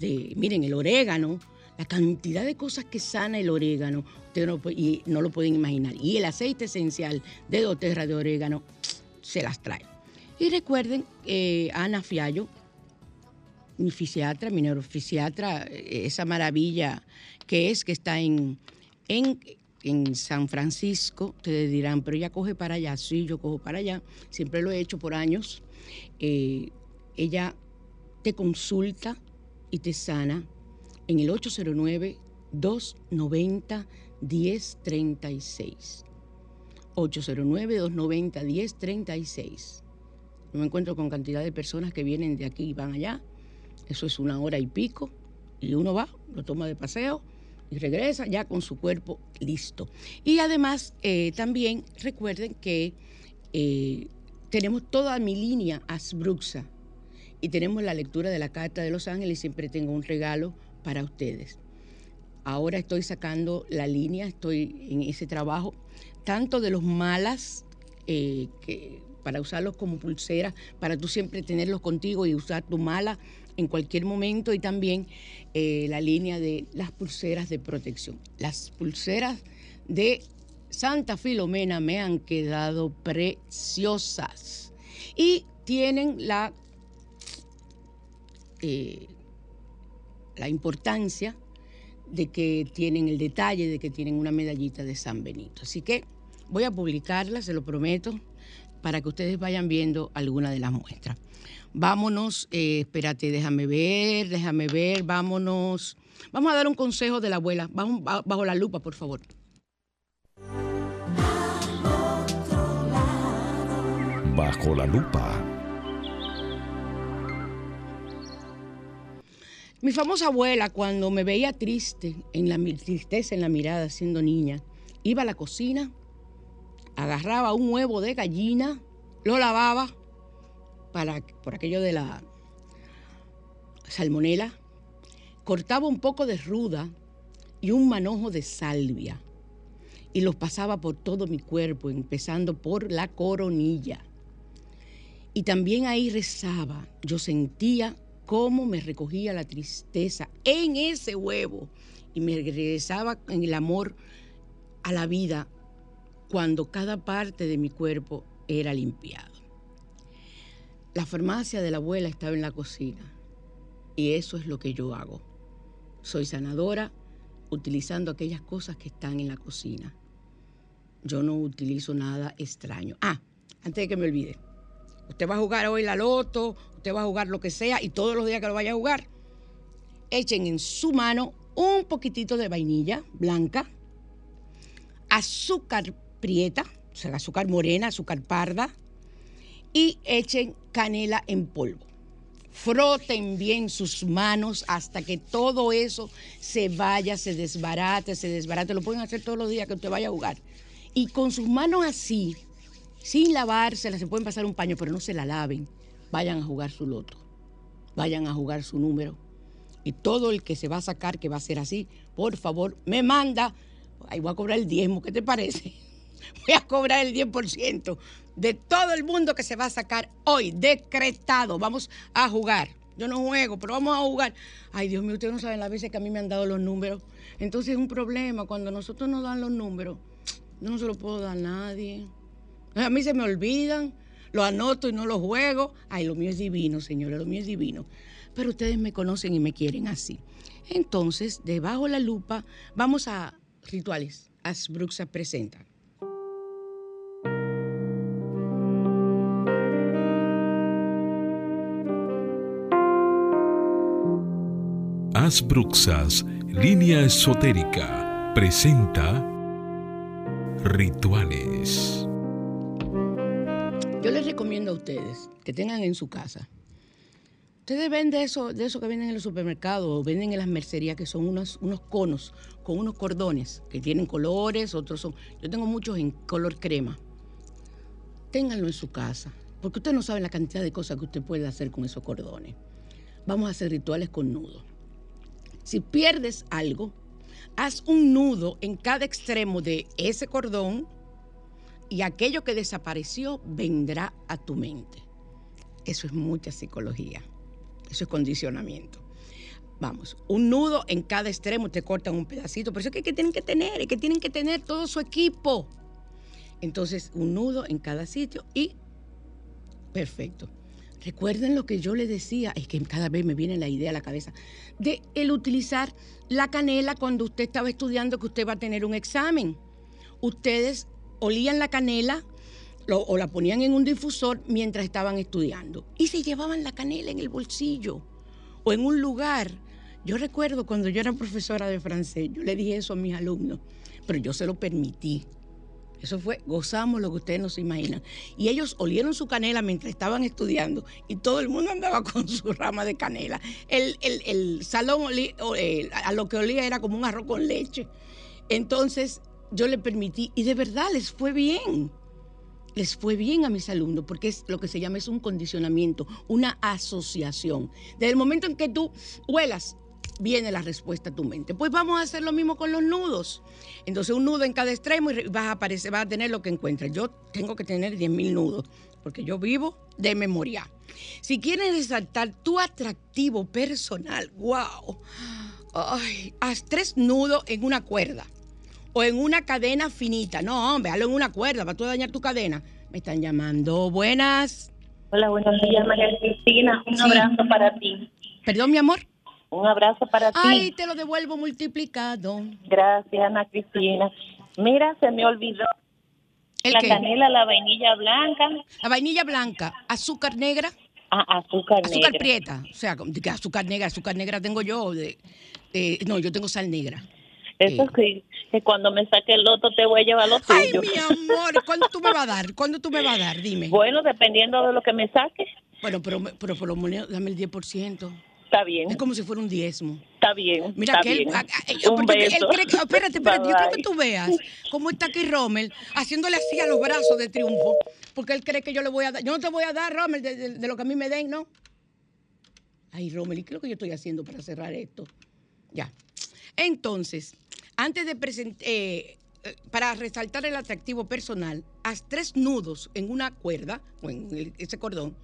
S2: de, miren, el orégano, la cantidad de cosas que sana el orégano, ustedes no, no lo pueden imaginar. Y el aceite esencial de doTERRA de orégano se las trae. Y recuerden, eh, Ana Fiallo, mi fisiatra, mi neurofisiatra, eh, esa maravilla que es, que está en, en en San Francisco, ustedes dirán, pero ella coge para allá, sí, yo cojo para allá, siempre lo he hecho por años. Eh, ella te consulta y te sana en el 809-290-1036. 809-290-1036. No me encuentro con cantidad de personas que vienen de aquí y van allá. Eso es una hora y pico. Y uno va, lo toma de paseo y regresa ya con su cuerpo listo. Y además eh, también recuerden que eh, tenemos toda mi línea Asbruxa y tenemos la lectura de la Carta de los Ángeles siempre tengo un regalo para ustedes. Ahora estoy sacando la línea, estoy en ese trabajo, tanto de los malas, eh, que, para usarlos como pulsera, para tú siempre tenerlos contigo y usar tu mala en cualquier momento y también eh, la línea de las pulseras de protección. Las pulseras de Santa Filomena me han quedado preciosas y tienen la, eh, la importancia de que tienen el detalle de que tienen una medallita de San Benito. Así que voy a publicarla, se lo prometo, para que ustedes vayan viendo alguna de las muestras. Vámonos, eh, espérate, déjame ver, déjame ver, vámonos. Vamos a dar un consejo de la abuela. Bajo, bajo la lupa, por favor.
S3: Bajo la lupa.
S2: Mi famosa abuela, cuando me veía triste, en la tristeza en la mirada, siendo niña, iba a la cocina, agarraba un huevo de gallina, lo lavaba, para, por aquello de la salmonela, cortaba un poco de ruda y un manojo de salvia y los pasaba por todo mi cuerpo, empezando por la coronilla. Y también ahí rezaba, yo sentía cómo me recogía la tristeza en ese huevo y me regresaba en el amor a la vida cuando cada parte de mi cuerpo era limpiada. La farmacia de la abuela estaba en la cocina y eso es lo que yo hago. Soy sanadora utilizando aquellas cosas que están en la cocina. Yo no utilizo nada extraño. Ah, antes de que me olvide. Usted va a jugar hoy la loto, usted va a jugar lo que sea y todos los días que lo vaya a jugar, echen en su mano un poquitito de vainilla blanca, azúcar prieta, o sea, azúcar morena, azúcar parda, y echen canela en polvo. Froten bien sus manos hasta que todo eso se vaya, se desbarate, se desbarate. Lo pueden hacer todos los días que usted vaya a jugar. Y con sus manos así, sin lavárselas, se pueden pasar un paño, pero no se la laven. Vayan a jugar su loto. Vayan a jugar su número. Y todo el que se va a sacar, que va a ser así, por favor, me manda. Ahí voy a cobrar el diezmo, ¿qué te parece? Voy a cobrar el 10% de todo el mundo que se va a sacar hoy, decretado. Vamos a jugar. Yo no juego, pero vamos a jugar. Ay, Dios mío, ustedes no saben las veces que a mí me han dado los números. Entonces es un problema cuando nosotros nos dan los números. No se los puedo dar a nadie. A mí se me olvidan, lo anoto y no lo juego. Ay, lo mío es divino, señores, lo mío es divino. Pero ustedes me conocen y me quieren así. Entonces, debajo de la lupa, vamos a rituales. Asbruxa presenta.
S3: Asbruxas, línea esotérica, presenta rituales.
S2: Recomiendo a ustedes que tengan en su casa. Ustedes ven de eso, de eso que venden en el supermercado o venden en las mercerías, que son unos, unos conos con unos cordones que tienen colores, otros son. Yo tengo muchos en color crema. Ténganlo en su casa, porque usted no sabe la cantidad de cosas que usted puede hacer con esos cordones. Vamos a hacer rituales con nudos. Si pierdes algo, haz un nudo en cada extremo de ese cordón y aquello que desapareció vendrá a tu mente. Eso es mucha psicología. Eso es condicionamiento. Vamos, un nudo en cada extremo, te cortan un pedacito, pero eso es que, tienen que tener, es que tienen que tener todo su equipo. Entonces, un nudo en cada sitio y perfecto. Recuerden lo que yo les decía, es que cada vez me viene la idea a la cabeza, de el utilizar la canela cuando usted estaba estudiando que usted va a tener un examen. Ustedes olían la canela o la ponían en un difusor mientras estaban estudiando y se llevaban la canela en el bolsillo o en un lugar. Yo recuerdo cuando yo era profesora de francés, yo le dije eso a mis alumnos, pero yo se lo permití eso fue, gozamos lo que ustedes no se imaginan. Y ellos olieron su canela mientras estaban estudiando y todo el mundo andaba con su rama de canela. El, salón eh, a lo que olía era como un arroz con leche. Entonces yo le permití y de verdad les fue bien. Les fue bien a mis alumnos porque es lo que se llama es un condicionamiento, una asociación. Desde el momento en que tú huelas viene la respuesta a tu mente. Pues vamos a hacer lo mismo con los nudos. Entonces un nudo en cada extremo y vas a, aparecer, vas a tener lo que encuentres. Yo tengo que tener 10.000 nudos porque yo vivo de memoria. Si quieres resaltar tu atractivo personal, wow, haz tres nudos en una cuerda o en una cadena finita. No, hombre, hazlo en una cuerda para tú dañar tu cadena. Me están llamando. Buenas.
S5: Hola, buenos días, María Cristina. Un abrazo para ti.
S2: Perdón, mi amor.
S5: Un abrazo para ti.
S2: Ay, te lo devuelvo multiplicado.
S5: Gracias, Ana Cristina. Mira, se me olvidó. la canela, la vainilla blanca.
S2: La vainilla blanca, azúcar negra.
S5: Ah, azúcar, negra.
S2: Azúcar prieta. O sea, azúcar negra, azúcar negra tengo yo. De, no, yo tengo sal negra.
S5: Eso sí, que cuando me saque el loto te voy a llevar los
S2: Ay, mi amor, ¿cuándo tú me vas a dar? ¿Cuándo tú me vas a dar? Dime.
S5: Bueno, dependiendo de lo que me saques.
S2: Bueno, pero, pero por lo menos dame el 10%.
S5: Está bien.
S2: Es como si fuera un diezmo.
S5: Está bien.
S2: Mira,
S5: está
S2: que
S5: bien.
S2: él, un beso. cree que, espérate, espérate, yo creo que tú veas cómo está aquí Rommel haciéndole así a los brazos de triunfo, porque él cree que yo le voy a dar. Yo no te voy a dar, Rommel, de, lo que a mí me den, ¿no? Ay, Rommel, ¿y qué es lo que yo estoy haciendo para cerrar esto? Ya. Entonces, antes de presentar. Eh, eh, para resaltar el atractivo personal, haz tres nudos en una cuerda o en ese cordón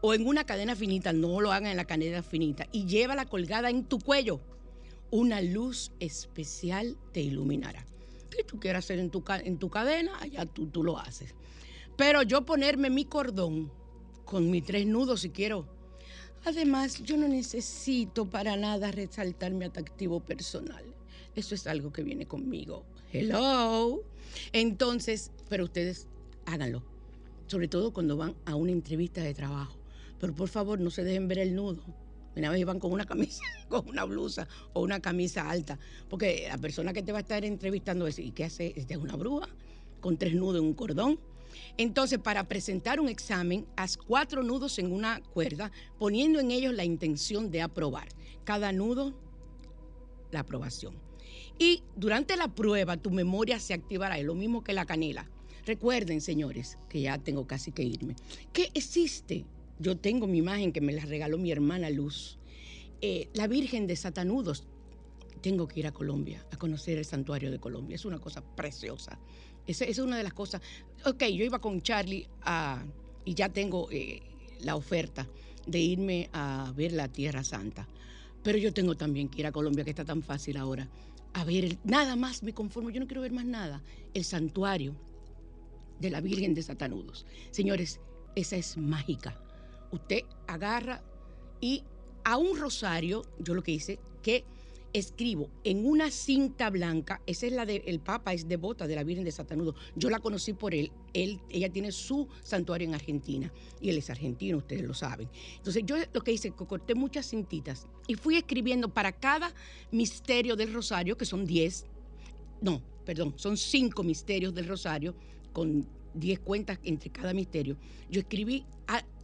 S2: o en una cadena finita, no lo hagan en la cadena finita, y llévala colgada en tu cuello. Una luz especial te iluminará. Si tú quieres hacer en tu, en tu cadena, allá tú, tú lo haces. Pero yo ponerme mi cordón con mis tres nudos si quiero. Además, yo no necesito para nada resaltar mi atractivo personal. Eso es algo que viene conmigo. Hello. Entonces, pero ustedes háganlo. Sobre todo cuando van a una entrevista de trabajo pero por favor no se dejen ver el nudo. Una vez van con una camisa, con una blusa o una camisa alta, porque la persona que te va a estar entrevistando es, ¿y qué hace? Esta es una bruja con tres nudos en un cordón. Entonces, para presentar un examen, haz cuatro nudos en una cuerda, poniendo en ellos la intención de aprobar. Cada nudo, la aprobación. Y durante la prueba, tu memoria se activará, es lo mismo que la canela. Recuerden, señores, que ya tengo casi que irme, que existe yo tengo mi imagen que me la regaló mi hermana Luz. Eh, la Virgen de Satanudos tengo que ir a Colombia a conocer el santuario de Colombia. Es una cosa preciosa. Esa, es una de las cosas. Ok, yo iba con Charlie y ya tengo eh, la oferta de irme a ver la Tierra Santa. Pero yo tengo también que ir a Colombia, que está tan fácil ahora, a ver, nada más me conformo, yo no quiero ver más nada, el santuario de la Virgen de Satanudos. Señores, esa es mágica. Usted agarra y a un rosario, yo lo que hice, que escribo en una cinta blanca, esa es la del Papa, es devota de la Virgen de Satanudo. Yo la conocí por él. él. Ella tiene su santuario en Argentina y él es argentino, ustedes lo saben. Entonces yo lo que hice, corté muchas cintitas y fui escribiendo para cada misterio del rosario, que son 10, no, perdón, son cinco misterios del rosario con 10 cuentas entre cada misterio. Yo escribí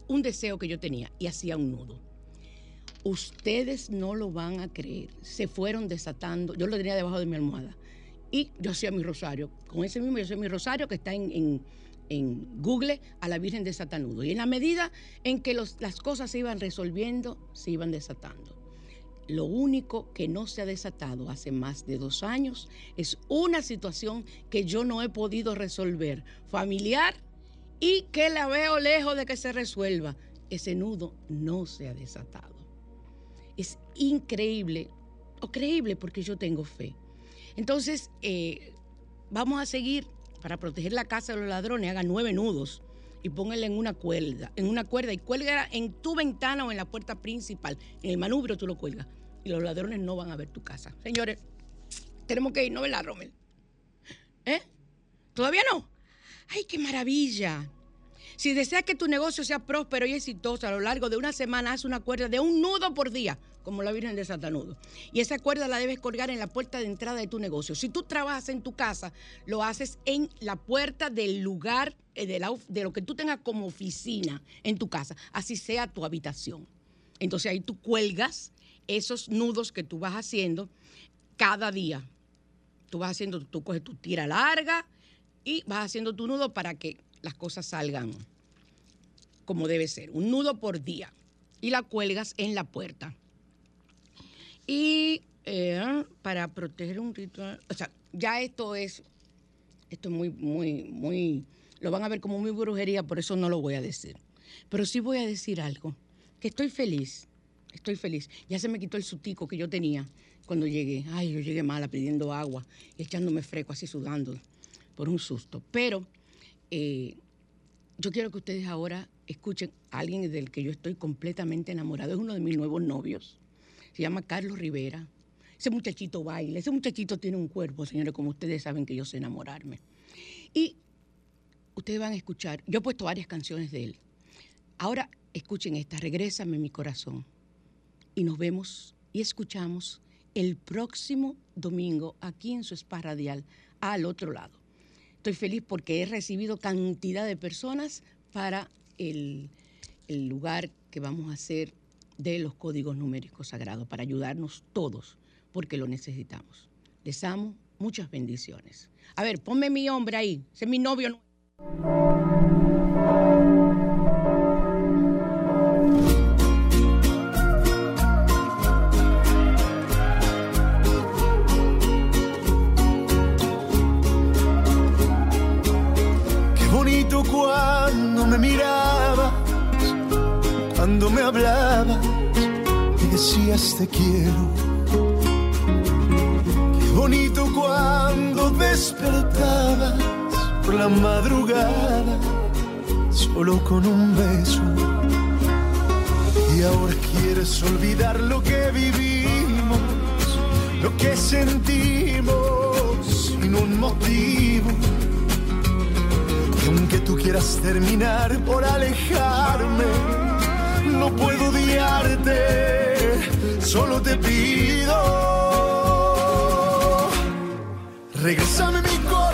S2: un deseo que yo tenía y hacía un nudo. Ustedes no lo van a creer. Se fueron desatando. Yo lo tenía debajo de mi almohada. Y yo hacía mi rosario. Con ese mismo, yo hacía mi rosario que está en, Google a la Virgen de Satanudo. Y en la medida en que las cosas se iban resolviendo, se iban desatando. Lo único que no se ha desatado hace más de dos años es una situación que yo no he podido resolver, familiar, y que la veo lejos de que se resuelva. Ese nudo no se ha desatado es increíble, o creíble porque yo tengo fe. Entonces, eh, vamos a seguir para proteger la casa de los ladrones, haga nueve nudos y póngale en una cuerda, en una cuerda y cuelga en tu ventana o en la puerta principal. En el manubrio tú lo cuelgas y los ladrones no van a ver tu casa. Señores, tenemos que ir, ¿no verdad, Rommel? ¿Eh? ¿Todavía no? ¡Ay, qué maravilla! Si deseas que tu negocio sea próspero y exitoso a lo largo de una semana, haz una cuerda de un nudo por día, como la Virgen de Satanudo. Y esa cuerda la debes colgar en la puerta de entrada de tu negocio. Si tú trabajas en tu casa, lo haces en la puerta del lugar eh, de, de lo que tú tengas como oficina en tu casa, así sea tu habitación. Entonces ahí tú cuelgas esos nudos que tú vas haciendo cada día. Tú vas haciendo, tú coges tu tira larga y vas haciendo tu nudo para que las cosas salgan como debe ser, un nudo por día. Y la cuelgas en la puerta. Y eh, para proteger un ritual, o sea, ya esto es, esto es muy, muy, muy, lo van a ver como muy brujería, por eso no lo voy a decir. Pero sí voy a decir algo, que estoy feliz, estoy feliz. Ya se me quitó el sutico que yo tenía cuando llegué. Ay, yo llegué mala pidiendo agua y echándome freco, así sudando por un susto. Pero eh, yo quiero que ustedes ahora escuchen a alguien del que yo estoy completamente enamorado. Es uno de mis nuevos novios. Se llama Carlos Rivera. Ese muchachito baila, ese muchachito tiene un cuerpo, señores, como ustedes saben que yo sé enamorarme. Y ustedes van a escuchar, yo he puesto varias canciones de él. Ahora escuchen esta, Regrésame mi corazón. Y nos vemos y escuchamos el próximo domingo aquí en su spa radial al otro lado. Estoy feliz porque he recibido cantidad de personas para el, lugar que vamos a hacer de los códigos numéricos sagrados, para ayudarnos todos, porque lo necesitamos. Les amo, muchas bendiciones. A ver, ponme mi hombre ahí, ese es mi novio.
S6: Hablabas y decías te quiero. Qué bonito cuando despertabas por la madrugada, solo con un beso. Y ahora quieres olvidar lo que vivimos, lo que sentimos sin un motivo aunque tú quieras terminar por alejarme, no puedo odiarte, solo te pido. Regresame mi corazón,